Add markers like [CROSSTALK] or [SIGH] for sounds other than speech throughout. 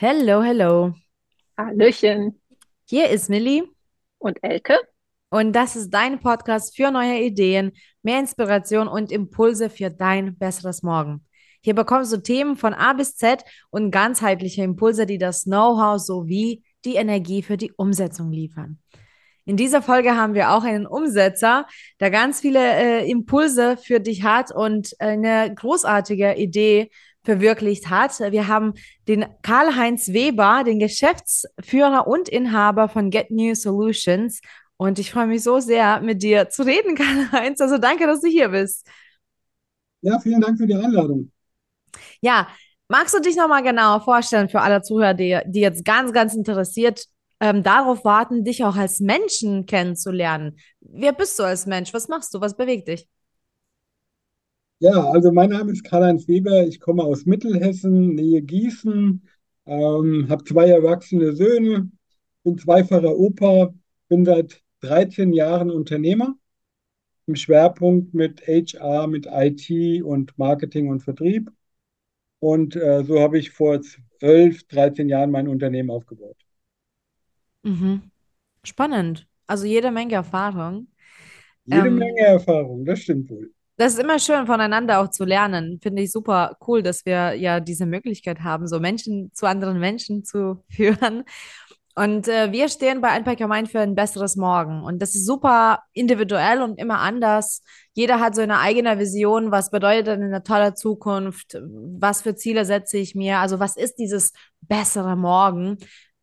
Hello, hello. Hallöchen Hier ist Millie und Elke. und das ist dein Podcast für neue Ideen, mehr Inspiration und Impulse für dein besseres Morgen. Hier bekommst du Themen von A bis Z und ganzheitliche Impulse, die das Know-how sowie die Energie für die Umsetzung liefern. In dieser Folge haben wir auch einen Umsetzer, der ganz viele äh, Impulse für dich hat und eine großartige Idee verwirklicht hat. Wir haben den Karl-Heinz Weber, den Geschäftsführer und Inhaber von Get New Solutions. Und ich freue mich so sehr, mit dir zu reden, [LAUGHS] Karl-Heinz. Also danke, dass du hier bist. Ja, vielen Dank für die Einladung. Ja, magst du dich nochmal genauer vorstellen für alle Zuhörer, die, die jetzt ganz, ganz interessiert ähm, darauf warten, dich auch als Menschen kennenzulernen? Wer bist du als Mensch? Was machst du? Was bewegt dich? Ja, also mein Name ist Karl-Heinz Weber. Ich komme aus Mittelhessen, Nähe Gießen, ähm, habe zwei erwachsene Söhne, bin zweifacher Opa, bin seit 13 Jahren Unternehmer im Schwerpunkt mit HR, mit IT und Marketing und Vertrieb. Und äh, so habe ich vor 12, 13 Jahren mein Unternehmen aufgebaut. Mhm. Spannend. Also jede Menge Erfahrung. Jede Ähm, Menge Erfahrung, das stimmt wohl. Das ist immer schön, voneinander auch zu lernen. Finde ich super cool, dass wir ja diese Möglichkeit haben, so Menschen zu anderen Menschen zu [LAUGHS] führen. Und äh, wir stehen bei Einpacker Mind für ein besseres Morgen. Und das ist super individuell und immer anders. Jeder hat so eine eigene Vision. Was bedeutet denn eine tolle Zukunft? Was für Ziele setze ich mir? Also, was ist dieses bessere Morgen?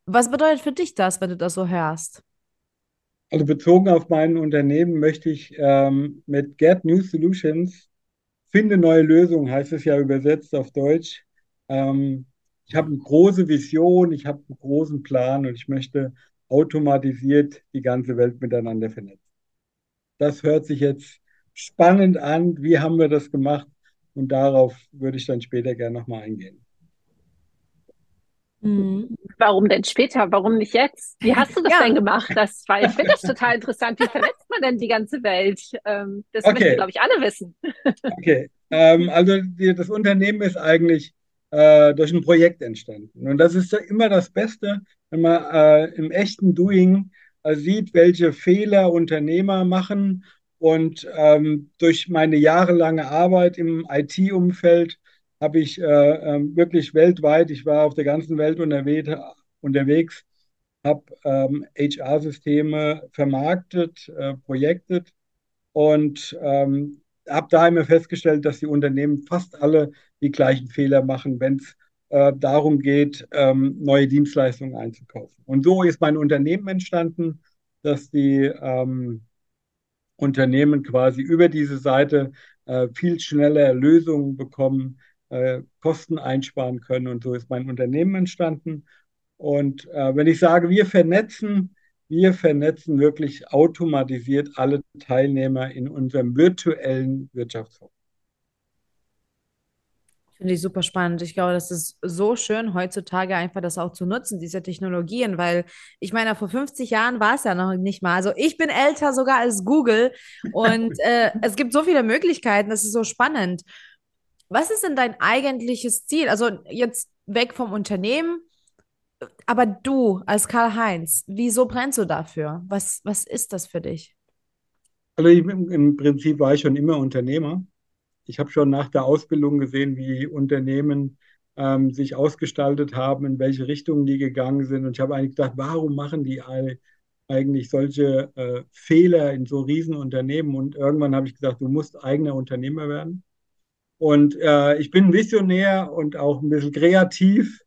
Was bedeutet für dich das, wenn du das so hörst? Also bezogen auf mein Unternehmen möchte ich ähm, mit Get New Solutions finde neue Lösungen, heißt es ja übersetzt auf Deutsch. Ähm, ich habe eine große Vision, ich habe einen großen Plan und ich möchte automatisiert die ganze Welt miteinander vernetzen. Das hört sich jetzt spannend an. Wie haben wir das gemacht? Und darauf würde ich dann später gerne nochmal eingehen. Mhm. Warum denn später? Warum nicht jetzt? Wie hast du das Ja, denn gemacht? Das war, ich finde das [LAUGHS] total interessant. Wie vernetzt man denn die ganze Welt? Ähm, das möchten, Okay, glaube ich, alle wissen. [LAUGHS] okay. Ähm, also die, das Unternehmen ist eigentlich äh, durch ein Projekt entstanden. Und das ist ja immer das Beste, wenn man äh, im echten Doing äh, sieht, welche Fehler Unternehmer machen. Und ähm, durch meine jahrelange Arbeit im IT-Umfeld habe ich äh, ähm, wirklich weltweit, ich war auf der ganzen Welt unterwegs, habe ähm, HR-Systeme vermarktet, äh, projektet und ähm, habe da immer festgestellt, dass die Unternehmen fast alle die gleichen Fehler machen, wenn es äh, darum geht, ähm, neue Dienstleistungen einzukaufen. Und so ist mein Unternehmen entstanden, dass die ähm, Unternehmen quasi über diese Seite äh, viel schneller Lösungen bekommen, äh, Kosten einsparen können. Und so ist mein Unternehmen entstanden. Und äh, wenn ich sage, wir vernetzen, wir vernetzen wirklich automatisiert alle Teilnehmer in unserem virtuellen Wirtschaftsraum. Finde ich super spannend. Ich glaube, das ist so schön, heutzutage einfach das auch zu nutzen, diese Technologien, weil ich meine, vor 50 Jahren war es ja noch nicht mal. Also ich bin älter sogar als Google und [LAUGHS] äh, es gibt so viele Möglichkeiten, das ist so spannend. Was ist denn dein eigentliches Ziel? Also jetzt weg vom Unternehmen, aber du als Karl-Heinz, wieso brennst du dafür? Was, was ist das für dich? Also ich, im Prinzip war ich schon immer Unternehmer. Ich habe schon nach der Ausbildung gesehen, wie Unternehmen ähm, sich ausgestaltet haben, in welche Richtungen die gegangen sind. Und ich habe eigentlich gedacht, warum machen die all, eigentlich solche äh, Fehler in so Riesenunternehmen? Und irgendwann habe ich gesagt, du musst eigener Unternehmer werden. Und äh, ich bin Visionär und auch ein bisschen kreativ.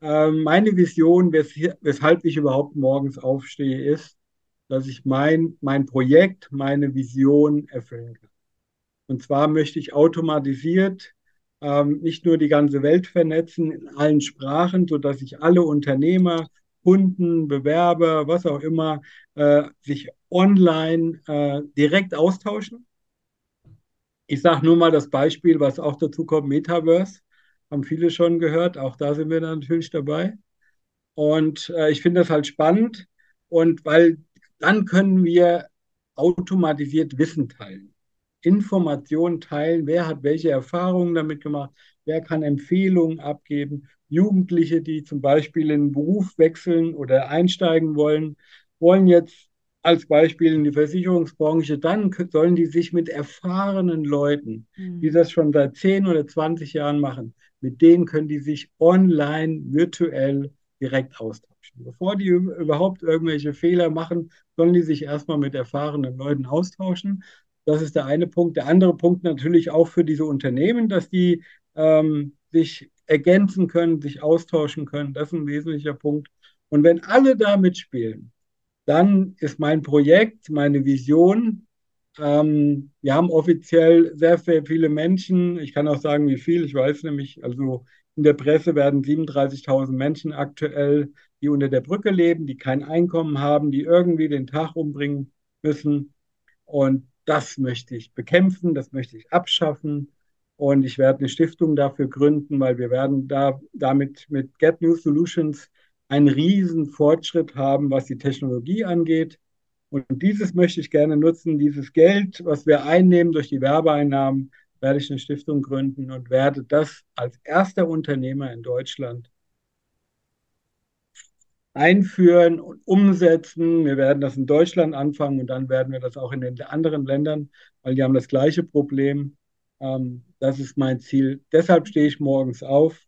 Äh, meine Vision, wes weshalb ich überhaupt morgens aufstehe, ist, dass ich mein, mein Projekt, meine Vision erfüllen kann. Und zwar möchte ich automatisiert ähm, nicht nur die ganze Welt vernetzen in allen Sprachen, sodass sich alle Unternehmer, Kunden, Bewerber, was auch immer, äh, sich online äh, direkt austauschen. Ich sage nur mal das Beispiel, was auch dazu kommt, Metaverse. Haben viele schon gehört, auch da sind wir natürlich dabei. Und äh, ich finde das halt spannend und weil dann können wir automatisiert Wissen teilen. Informationen teilen, wer hat welche Erfahrungen damit gemacht, wer kann Empfehlungen abgeben. Jugendliche, die zum Beispiel in den Beruf wechseln oder einsteigen wollen, wollen jetzt als Beispiel in die Versicherungsbranche, dann sollen die sich mit erfahrenen Leuten, die mhm. das schon seit 10 oder 20 Jahren machen, mit denen können die sich online, virtuell direkt austauschen. Bevor die überhaupt irgendwelche Fehler machen, sollen die sich erstmal mit erfahrenen Leuten austauschen. Das ist der eine Punkt. Der andere Punkt natürlich auch für diese Unternehmen, dass die ähm, sich ergänzen können, sich austauschen können. Das ist ein wesentlicher Punkt. Und wenn alle da mitspielen, dann ist mein Projekt, meine Vision, ähm, wir haben offiziell sehr, sehr viele Menschen, ich kann auch sagen, wie viel, ich weiß nämlich, also in der Presse werden 37.000 Menschen aktuell, die unter der Brücke leben, die kein Einkommen haben, die irgendwie den Tag umbringen müssen. Und das möchte ich bekämpfen, das möchte ich abschaffen. Und ich werde eine Stiftung dafür gründen, weil wir werden da damit mit Get New Solutions einen riesen Fortschritt haben, was die Technologie angeht. Und dieses möchte ich gerne nutzen. Dieses Geld, was wir einnehmen durch die Werbeeinnahmen, werde ich eine Stiftung gründen und werde das als erster Unternehmer in Deutschland einführen und umsetzen. Wir werden das in Deutschland anfangen und dann werden wir das auch in den anderen Ländern, weil die haben das gleiche Problem. Ähm, das ist mein Ziel. Deshalb stehe ich morgens auf.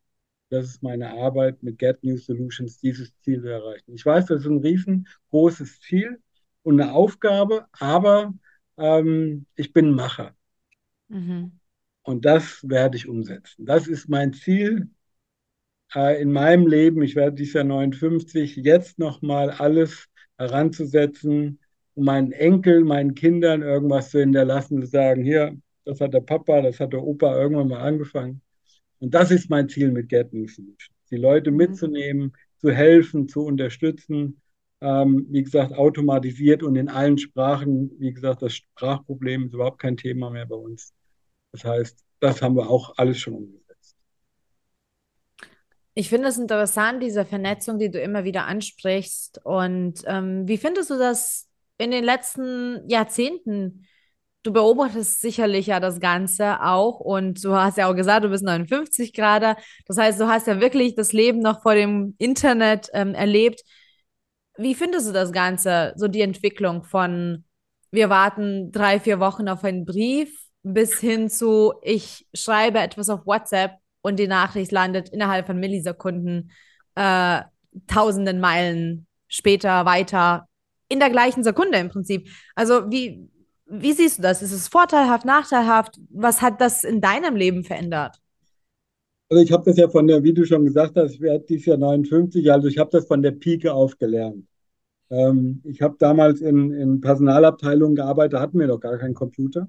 Das ist meine Arbeit mit Get New Solutions, dieses Ziel zu erreichen. Ich weiß, das ist ein riesengroßes Ziel und eine Aufgabe, aber ähm, ich bin Macher. Mhm. Und das werde ich umsetzen. Das ist mein Ziel äh, in meinem Leben. Ich werde dieses Jahr 59 jetzt nochmal alles heranzusetzen, um meinen Enkel, meinen Kindern irgendwas zu hinterlassen, zu sagen, hier, das hat der Papa, das hat der Opa irgendwann mal angefangen. Und das ist mein Ziel mit Get New Solutions. Die Leute mhm. mitzunehmen, zu helfen, zu unterstützen. Ähm, wie gesagt, automatisiert und in allen Sprachen. Wie gesagt, das Sprachproblem ist überhaupt kein Thema mehr bei uns. Das heißt, das haben wir auch alles schon umgesetzt. Ich finde es interessant, diese Vernetzung, die du immer wieder ansprichst. Und ähm, wie findest du das in den letzten Jahrzehnten? Du beobachtest sicherlich ja das Ganze auch und du hast ja auch gesagt, du bist 59 gerade. Das heißt, du hast ja wirklich das Leben noch vor dem Internet ähm, erlebt. Wie findest du das Ganze, so die Entwicklung von, wir warten drei, vier Wochen auf einen Brief bis hin zu, ich schreibe etwas auf WhatsApp und die Nachricht landet innerhalb von Millisekunden äh, tausenden Meilen später weiter in der gleichen Sekunde im Prinzip. Also wie, wie siehst du das? Ist es vorteilhaft, nachteilhaft? Was hat das in deinem Leben verändert? Also ich habe das ja von der, wie du schon gesagt hast, ich werde dieses Jahr 59, also ich habe das von der Pike auf gelernt. Ähm, ich habe damals in, in Personalabteilungen gearbeitet, da hatten wir doch gar keinen Computer.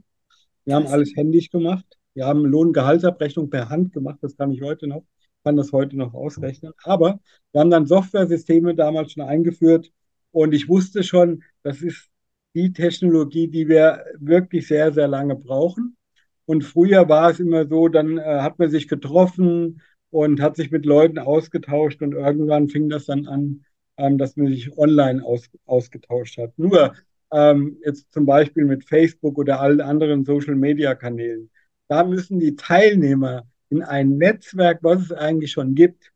Wir haben alles händisch gemacht. Wir haben Lohngehaltsabrechnung per Hand gemacht. Das kann ich heute noch, kann das heute noch ausrechnen. Aber wir haben dann Softwaresysteme damals schon eingeführt und ich wusste schon, das ist die Technologie, die wir wirklich sehr, sehr lange brauchen. Und früher war es immer so, dann äh, hat man sich getroffen und hat sich mit Leuten ausgetauscht und irgendwann fing das dann an, ähm, dass man sich online aus, ausgetauscht hat. Nur ähm, jetzt zum Beispiel mit Facebook oder allen anderen Social-Media-Kanälen. Da müssen die Teilnehmer in ein Netzwerk, was es eigentlich schon gibt,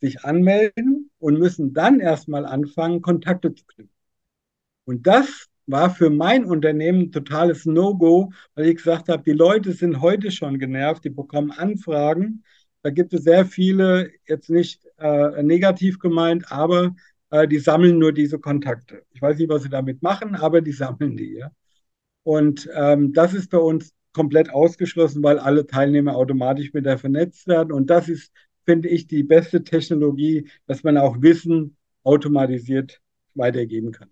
sich anmelden und müssen dann erstmal anfangen, Kontakte zu knüpfen. Und das war für mein Unternehmen ein totales No-Go, weil ich gesagt habe, die Leute sind heute schon genervt, die bekommen Anfragen. Da gibt es sehr viele, jetzt nicht äh, negativ gemeint, aber äh, die sammeln nur diese Kontakte. Ich weiß nicht, was sie damit machen, aber die sammeln die. Ja? Und ähm, das ist bei uns komplett ausgeschlossen, weil alle Teilnehmer automatisch mit der vernetzt werden. Und das ist, finde ich, die beste Technologie, dass man auch Wissen automatisiert weitergeben kann.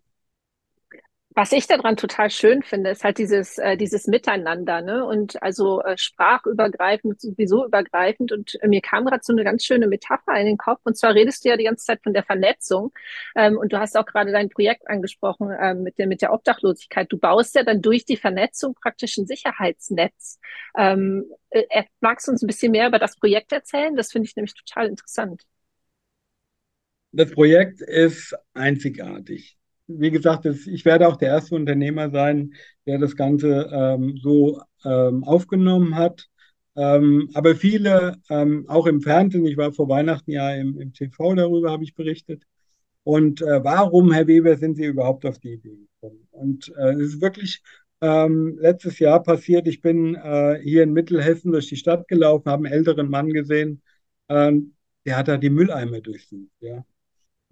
Was ich daran total schön finde, ist halt dieses, äh, dieses Miteinander, ne? Und also äh, sprachübergreifend, sowieso übergreifend. Und äh, mir kam gerade so eine ganz schöne Metapher in den Kopf. Und zwar redest du ja die ganze Zeit von der Vernetzung. Ähm, und du hast auch gerade dein Projekt angesprochen ähm, mit, der, mit der Obdachlosigkeit. Du baust ja dann durch die Vernetzung praktisch ein Sicherheitsnetz. Ähm, äh, magst du uns ein bisschen mehr über das Projekt erzählen? Das finde ich nämlich total interessant. Das Projekt ist einzigartig. Wie gesagt, das, ich werde auch der erste Unternehmer sein, der das Ganze ähm, so ähm, aufgenommen hat. Ähm, aber viele, ähm, auch im Fernsehen, ich war vor Weihnachten ja im, im TV darüber, habe ich berichtet. Und äh, warum, Herr Weber, sind Sie überhaupt auf die Idee gekommen? Und äh, es ist wirklich ähm, letztes Jahr passiert. Ich bin äh, hier in Mittelhessen durch die Stadt gelaufen, habe einen älteren Mann gesehen, ähm, der hat da die Mülleimer durchsucht. Ja.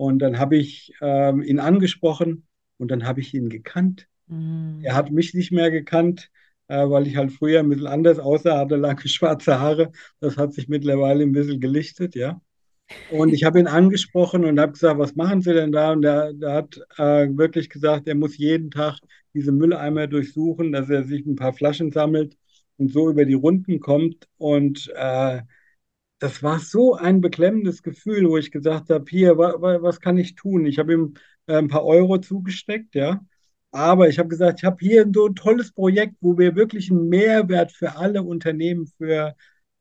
Und dann habe ich ähm, ihn angesprochen und dann habe ich ihn gekannt. Mhm. Er hat mich nicht mehr gekannt, äh, weil ich halt früher ein bisschen anders aussah, hatte lange [LAUGHS] schwarze Haare. Das hat sich mittlerweile ein bisschen gelichtet, ja. Und ich habe ihn angesprochen und habe gesagt, was machen Sie denn da? Und der, der hat äh, wirklich gesagt, er muss jeden Tag diese Mülleimer durchsuchen, dass er sich ein paar Flaschen sammelt und so über die Runden kommt. Und äh, das war so ein beklemmendes Gefühl, wo ich gesagt habe, hier, wa, wa, was kann ich tun? Ich habe ihm äh, ein paar Euro zugesteckt, ja. Aber ich habe gesagt, ich habe hier so ein tolles Projekt, wo wir wirklich einen Mehrwert für alle Unternehmen, für,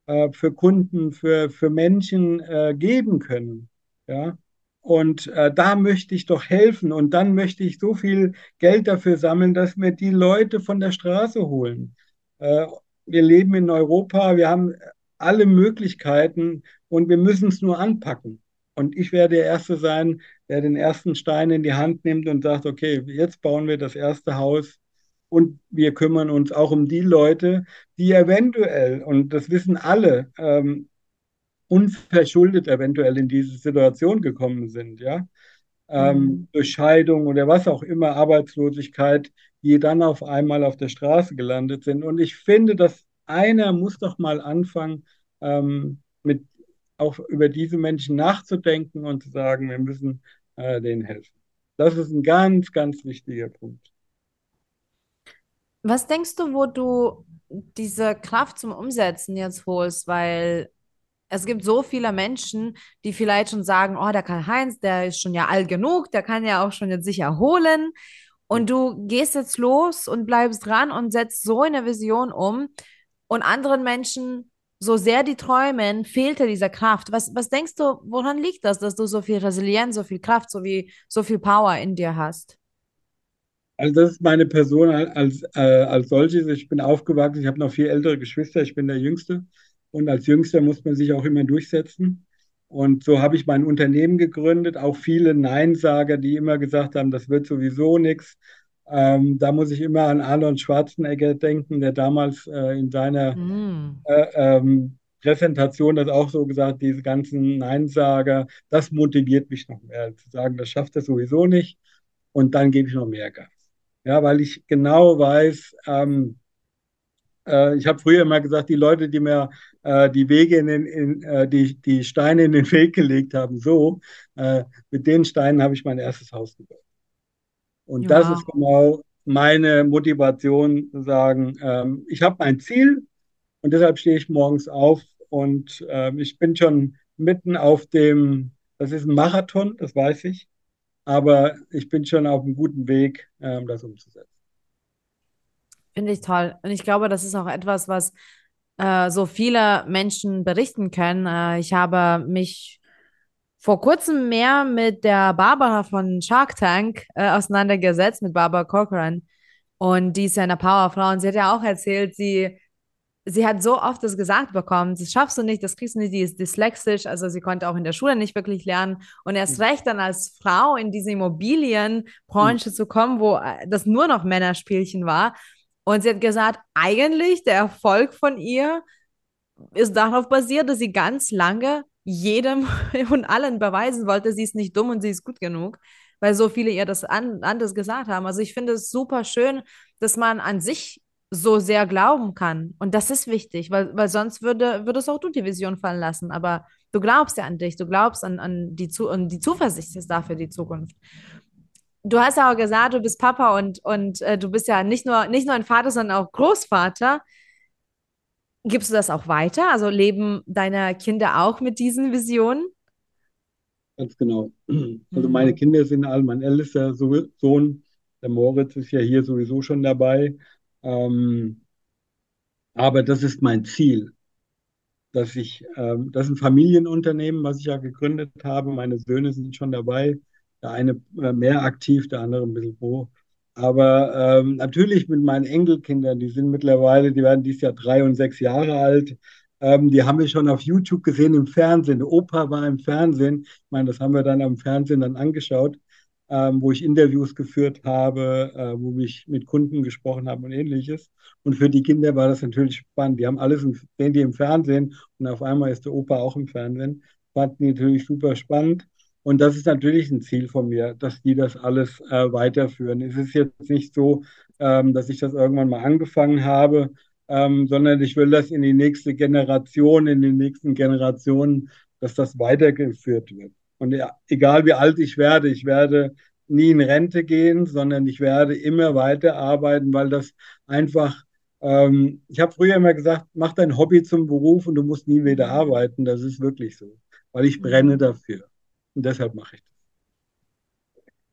äh, für Kunden, für, für Menschen äh, geben können. Ja. Und äh, da möchte ich doch helfen. Und dann möchte ich so viel Geld dafür sammeln, dass wir die Leute von der Straße holen. Äh, wir leben in Europa, wir haben alle Möglichkeiten und wir müssen es nur anpacken. Und ich werde der Erste sein, der den ersten Stein in die Hand nimmt und sagt, okay, jetzt bauen wir das erste Haus und wir kümmern uns auch um die Leute, die eventuell, und das wissen alle, ähm, unverschuldet eventuell in diese Situation gekommen sind, ja. Ähm, mhm. durch Scheidung oder was auch immer, Arbeitslosigkeit, die dann auf einmal auf der Straße gelandet sind. Und ich finde, dass einer muss doch mal anfangen, ähm, mit auch über diese Menschen nachzudenken und zu sagen, wir müssen äh, denen helfen. Das ist ein ganz, ganz wichtiger Punkt. Was denkst du, wo du diese Kraft zum Umsetzen jetzt holst? Weil es gibt so viele Menschen, die vielleicht schon sagen, oh, der Karl-Heinz, der ist schon ja alt genug, der kann ja auch schon jetzt sich erholen. Und du gehst jetzt los und bleibst dran und setzt so eine Vision um. Und anderen Menschen, so sehr die träumen, fehlte diese Kraft. Was, was denkst du, woran liegt das, dass du so viel Resilienz, so viel Kraft, so, wie, so viel Power in dir hast? Also das ist meine Person als, äh, als solches. Ich bin aufgewachsen, ich habe noch vier ältere Geschwister, ich bin der Jüngste. Und als Jüngster muss man sich auch immer durchsetzen. Und so habe ich mein Unternehmen gegründet. Auch viele Neinsager, die immer gesagt haben, das wird sowieso nichts. Ähm, da muss ich immer an Arnold Schwarzenegger denken, der damals äh, in seiner mm. äh, ähm, Präsentation das auch so gesagt, diese ganzen Neinsager, das motiviert mich noch mehr, zu sagen, das schafft er sowieso nicht. Und dann gebe ich noch mehr Gas. Ja, weil ich genau weiß, ähm, äh, ich habe früher immer gesagt, die Leute, die mir äh, die Wege in den, in, äh, die, die Steine in den Weg gelegt haben, so, äh, mit den Steinen habe ich mein erstes Haus gebaut. Und ja. das ist genau meine Motivation, zu sagen, ähm, ich habe mein Ziel und deshalb stehe ich morgens auf und ähm, ich bin schon mitten auf dem, das ist ein Marathon, das weiß ich, aber ich bin schon auf einem guten Weg, ähm, das umzusetzen. Finde ich toll. Und ich glaube, das ist auch etwas, was äh, so viele Menschen berichten können. Äh, ich habe mich vor kurzem mehr mit der Barbara von Shark Tank äh, auseinandergesetzt, mit Barbara Corcoran. Und die ist ja eine Powerfrau. Und sie hat ja auch erzählt, sie, sie hat so oft das gesagt bekommen, das schaffst du nicht, das kriegst du nicht, die ist dyslexisch. Also sie konnte auch in der Schule nicht wirklich lernen. Und erst mhm. recht dann als Frau in diese Immobilienbranche mhm. zu kommen, wo äh, das nur noch Männerspielchen war. Und sie hat gesagt, eigentlich der Erfolg von ihr ist darauf basiert, dass sie ganz lange jedem [LAUGHS] und allen beweisen wollte, sie ist nicht dumm und sie ist gut genug, weil so viele ihr das an, anders gesagt haben. Also ich finde es super schön, dass man an sich so sehr glauben kann. Und das ist wichtig, weil, weil sonst würde, würdest auch du die Vision fallen lassen. Aber du glaubst ja an dich, du glaubst an, an, die, Zu an die Zuversicht ist da für die Zukunft du hast ja auch gesagt, du bist Papa und, und äh, du bist ja nicht nur, nicht nur ein Vater, sondern auch Großvater. Gibst du das auch weiter? Also leben deine Kinder auch mit diesen Visionen? Ganz genau. [CLEARS THROAT] Also mhm. meine Kinder sind alle, mein ältester Sohn, der Moritz, ist ja hier sowieso schon dabei. Ähm, aber das ist mein Ziel, dass ich, ähm, das ist ein Familienunternehmen, was ich ja gegründet habe. Meine Söhne sind schon dabei Der eine äh, mehr aktiv, der andere ein bisschen pro. Aber ähm, natürlich mit meinen Enkelkindern, die sind mittlerweile, die werden dieses Jahr drei und sechs Jahre alt. Ähm, die haben wir schon auf YouTube gesehen im Fernsehen. Opa war im Fernsehen. Ich meine, das haben wir dann am Fernsehen dann angeschaut, ähm, wo ich Interviews geführt habe, äh, wo ich mit Kunden gesprochen habe und ähnliches. Und für die Kinder war das natürlich spannend. Die haben alles im, sehen die im Fernsehen und auf einmal ist der Opa auch im Fernsehen. Fanden die natürlich super spannend. Und das ist natürlich ein Ziel von mir, dass die das alles äh, weiterführen. Es ist jetzt nicht so, ähm, dass ich das irgendwann mal angefangen habe, ähm, sondern ich will das in die nächste Generation, in den nächsten Generationen, dass das weitergeführt wird. Und ja, egal wie alt ich werde, ich werde nie in Rente gehen, sondern ich werde immer weiterarbeiten, weil das einfach, ähm, ich habe früher immer gesagt, mach dein Hobby zum Beruf und du musst nie wieder arbeiten. Das ist wirklich so, weil ich brenne dafür. Und deshalb mache ich das.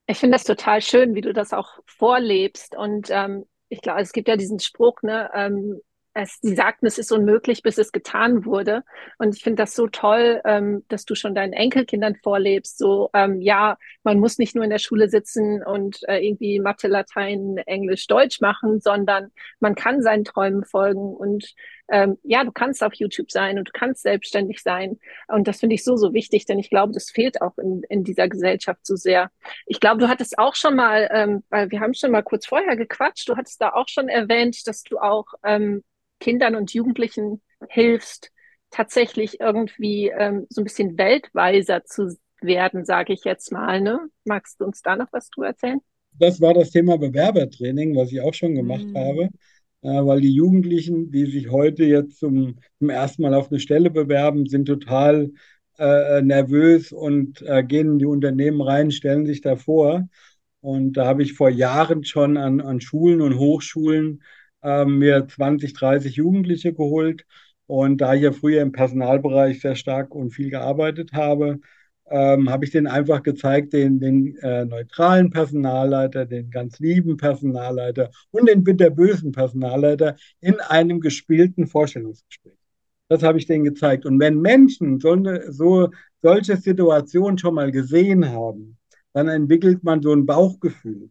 Ich finde das total schön, wie du das auch vorlebst. Und ähm, ich glaube, es gibt ja diesen Spruch, ne, ähm, es, sie sagten, es ist unmöglich, bis es getan wurde. Und ich finde das so toll, ähm, dass du schon deinen Enkelkindern vorlebst. So, ähm, ja, man muss nicht nur in der Schule sitzen und äh, irgendwie Mathe, Latein, Englisch, Deutsch machen, sondern man kann seinen Träumen folgen. Und ähm, ja, du kannst auf YouTube sein und du kannst selbstständig sein. Und das finde ich so, so wichtig, denn ich glaube, das fehlt auch in, in dieser Gesellschaft so sehr. Ich glaube, du hattest auch schon mal, ähm, weil wir haben schon mal kurz vorher gequatscht, du hattest da auch schon erwähnt, dass du auch ähm, Kindern und Jugendlichen hilfst, tatsächlich irgendwie ähm, so ein bisschen weltweiser zu werden, sage ich jetzt mal. Ne? Magst du uns da noch was zu erzählen? Das war das Thema Bewerbertraining, was ich auch schon gemacht mhm. habe, weil die Jugendlichen, die sich heute jetzt zum, zum ersten Mal auf eine Stelle bewerben, sind total äh, nervös und äh, gehen in die Unternehmen rein, stellen sich davor. Und da habe ich vor Jahren schon an, an Schulen und Hochschulen ähm, mir 20, 30 Jugendliche geholt. Und da ich ja früher im Personalbereich sehr stark und viel gearbeitet habe, ähm, habe ich denen einfach gezeigt, den, den äh, neutralen Personalleiter, den ganz lieben Personalleiter und den bitterbösen Personalleiter in einem gespielten Vorstellungsgespräch. Das habe ich denen gezeigt. Und wenn Menschen so, so solche Situationen schon mal gesehen haben, dann entwickelt man so ein Bauchgefühl.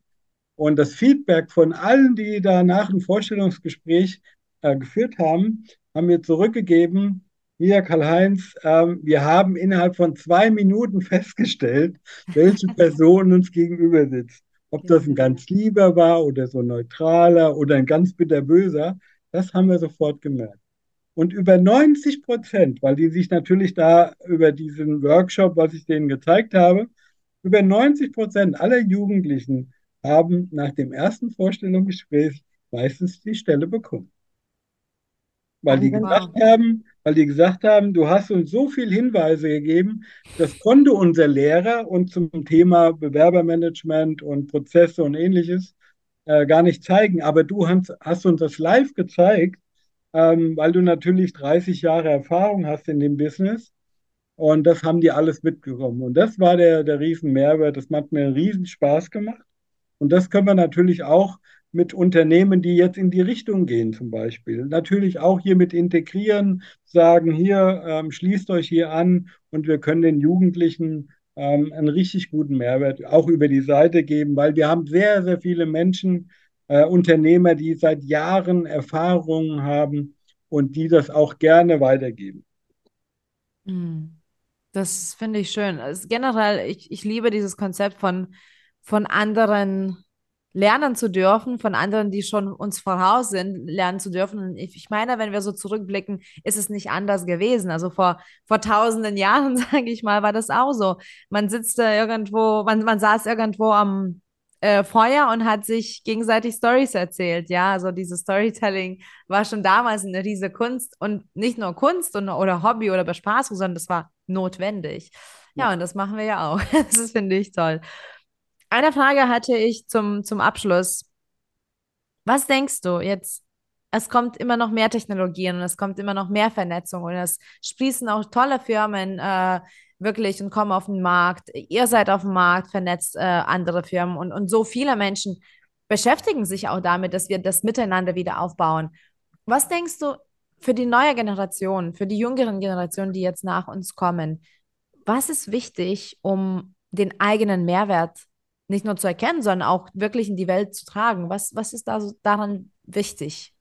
Und das Feedback von allen, die danach ein Vorstellungsgespräch äh, geführt haben, haben mir zurückgegeben, hier, Karl-Heinz, ähm, wir haben innerhalb von zwei Minuten festgestellt, welche [LAUGHS] Person uns gegenüber sitzt. Ob das ein ganz lieber war oder so neutraler oder ein ganz bitterböser, das haben wir sofort gemerkt. Und über 90 Prozent, weil die sich natürlich da über diesen Workshop, was ich denen gezeigt habe, über 90 Prozent aller Jugendlichen haben nach dem ersten Vorstellungsgespräch meistens die Stelle bekommen. Weil die gesagt haben, weil die gesagt haben, du hast uns so viele Hinweise gegeben, das konnte unser Lehrer und zum Thema Bewerbermanagement und Prozesse und ähnliches äh, gar nicht zeigen. Aber du hast, hast uns das live gezeigt, ähm, weil du natürlich 30 Jahre Erfahrung hast in dem Business. Und das haben die alles mitgekommen. Und das war der, der riesen Mehrwert. Das hat mir einen riesen Spaß gemacht. Und das können wir natürlich auch mit Unternehmen, die jetzt in die Richtung gehen, zum Beispiel. Natürlich auch hier mit integrieren, sagen, hier ähm, schließt euch hier an und wir können den Jugendlichen ähm, einen richtig guten Mehrwert auch über die Seite geben, weil wir haben sehr, sehr viele Menschen, äh, Unternehmer, die seit Jahren Erfahrungen haben und die das auch gerne weitergeben. Hm. Das finde ich schön. Also generell, ich, ich liebe dieses Konzept von von anderen lernen zu dürfen, von anderen, die schon uns voraus sind, lernen zu dürfen. Und ich meine, wenn wir so zurückblicken, ist es nicht anders gewesen. Also vor, vor tausenden Jahren, [LAUGHS] sage ich mal, war das auch so. Man sitzt da irgendwo, man, man saß irgendwo am äh, Feuer und hat sich gegenseitig Stories erzählt. Ja, also dieses Storytelling war schon damals eine riesige Kunst und nicht nur Kunst und, oder Hobby oder Bespaßung, sondern das war notwendig. Ja, ja, und das machen wir ja auch. [LAUGHS] Das finde ich toll. Eine Frage hatte ich zum, zum Abschluss. Was denkst du jetzt? Es kommt immer noch mehr Technologien und es kommt immer noch mehr Vernetzung und es sprießen auch tolle Firmen äh, wirklich und kommen auf den Markt. Ihr seid auf dem Markt, vernetzt äh, andere Firmen und, und so viele Menschen beschäftigen sich auch damit, dass wir das miteinander wieder aufbauen. Was denkst du für die neue Generation, für die jüngeren Generationen, die jetzt nach uns kommen? Was ist wichtig, um den eigenen Mehrwert nicht nur zu erkennen, sondern auch wirklich in die Welt zu tragen? Was, was ist da so daran wichtig?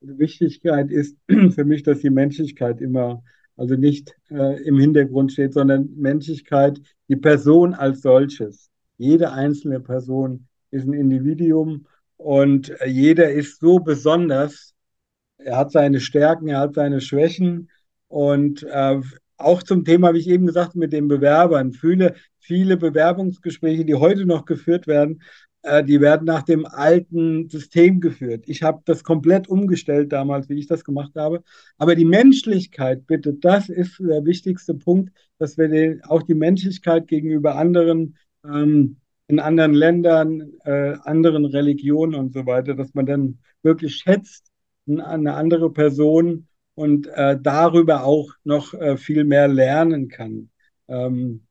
Die Wichtigkeit ist [CLEARS THROAT] für mich, dass die Menschlichkeit immer, also nicht äh, im Hintergrund steht, sondern Menschlichkeit, die Person als solches. Jede einzelne Person ist ein Individuum und äh, jeder ist so besonders. Er hat seine Stärken, er hat seine Schwächen und äh, auch zum Thema, wie ich eben gesagt mit den Bewerbern. Viele, viele Bewerbungsgespräche, die heute noch geführt werden, äh, die werden nach dem alten System geführt. Ich habe das komplett umgestellt damals, wie ich das gemacht habe. Aber die Menschlichkeit, bitte, das ist der wichtigste Punkt, dass wir den, auch die Menschlichkeit gegenüber anderen ähm, in anderen Ländern, äh, anderen Religionen und so weiter, dass man dann wirklich schätzt, eine andere Person und äh, darüber auch noch äh, viel mehr lernen kann. Ähm,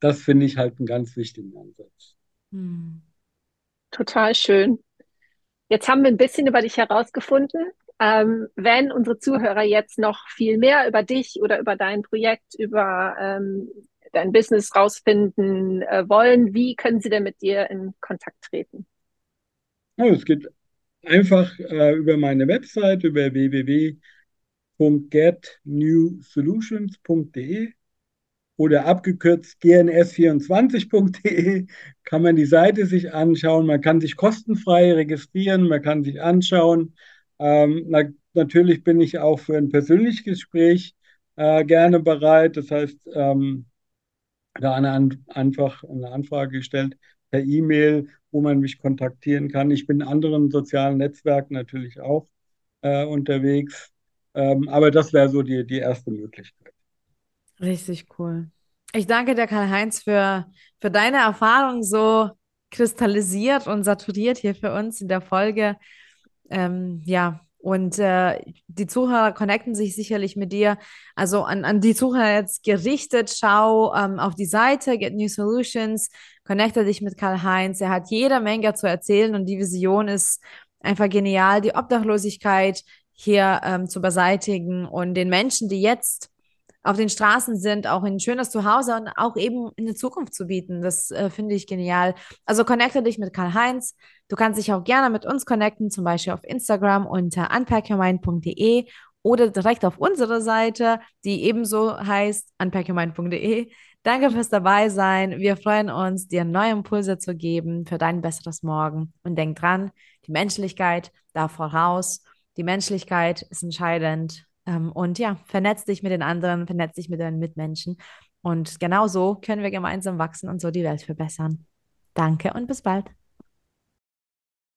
das finde ich halt einen ganz wichtigen Ansatz. Hm. Total schön. Jetzt haben wir ein bisschen über dich herausgefunden. Ähm, wenn unsere Zuhörer jetzt noch viel mehr über dich oder über dein Projekt, über ähm, dein Business rausfinden äh, wollen, wie können sie denn mit dir in Kontakt treten? Ja, es geht einfach äh, über meine Website, über www.getnewsolutions.de oder abgekürzt gns24.de kann man die Seite sich anschauen. Man kann sich kostenfrei registrieren, man kann sich anschauen. Ähm, na, natürlich bin ich auch für ein persönliches Gespräch äh, gerne bereit. Das heißt, ähm, da eine, einfach eine Anfrage gestellt per E-Mail, wo man mich kontaktieren kann. Ich bin in anderen sozialen Netzwerken natürlich auch äh, unterwegs. Ähm, aber das wäre so die, die erste Möglichkeit. Richtig cool. Ich danke dir, Karl-Heinz, für, für deine Erfahrung so kristallisiert und saturiert hier für uns in der Folge. Ähm, ja, und äh, die Zuhörer connecten sich sicherlich mit dir. Also an, an die Zuhörer jetzt gerichtet, schau ähm, auf die Seite Get New Solutions, connecte dich mit Karl-Heinz. Er hat jede Menge zu erzählen und die Vision ist einfach genial, die Obdachlosigkeit hier ähm, zu beseitigen und den Menschen, die jetzt auf den Straßen sind, auch ein schönes Zuhause und auch eben in der Zukunft zu bieten. Das äh, finde ich genial. Also connecte dich mit Karl-Heinz. Du kannst dich auch gerne mit uns connecten, zum Beispiel auf Instagram unter unpackyourmind.de oder direkt auf unsere Seite, die ebenso heißt unpackyourmind.de. Danke fürs dabei sein. Wir freuen uns, dir neue Impulse zu geben für dein besseres Morgen. Und denk dran, die Menschlichkeit darf voraus. Die Menschlichkeit ist entscheidend ähm, und ja, vernetz dich mit den anderen, vernetz dich mit deinen Mitmenschen. Und genau so können wir gemeinsam wachsen und so die Welt verbessern. Danke und bis bald.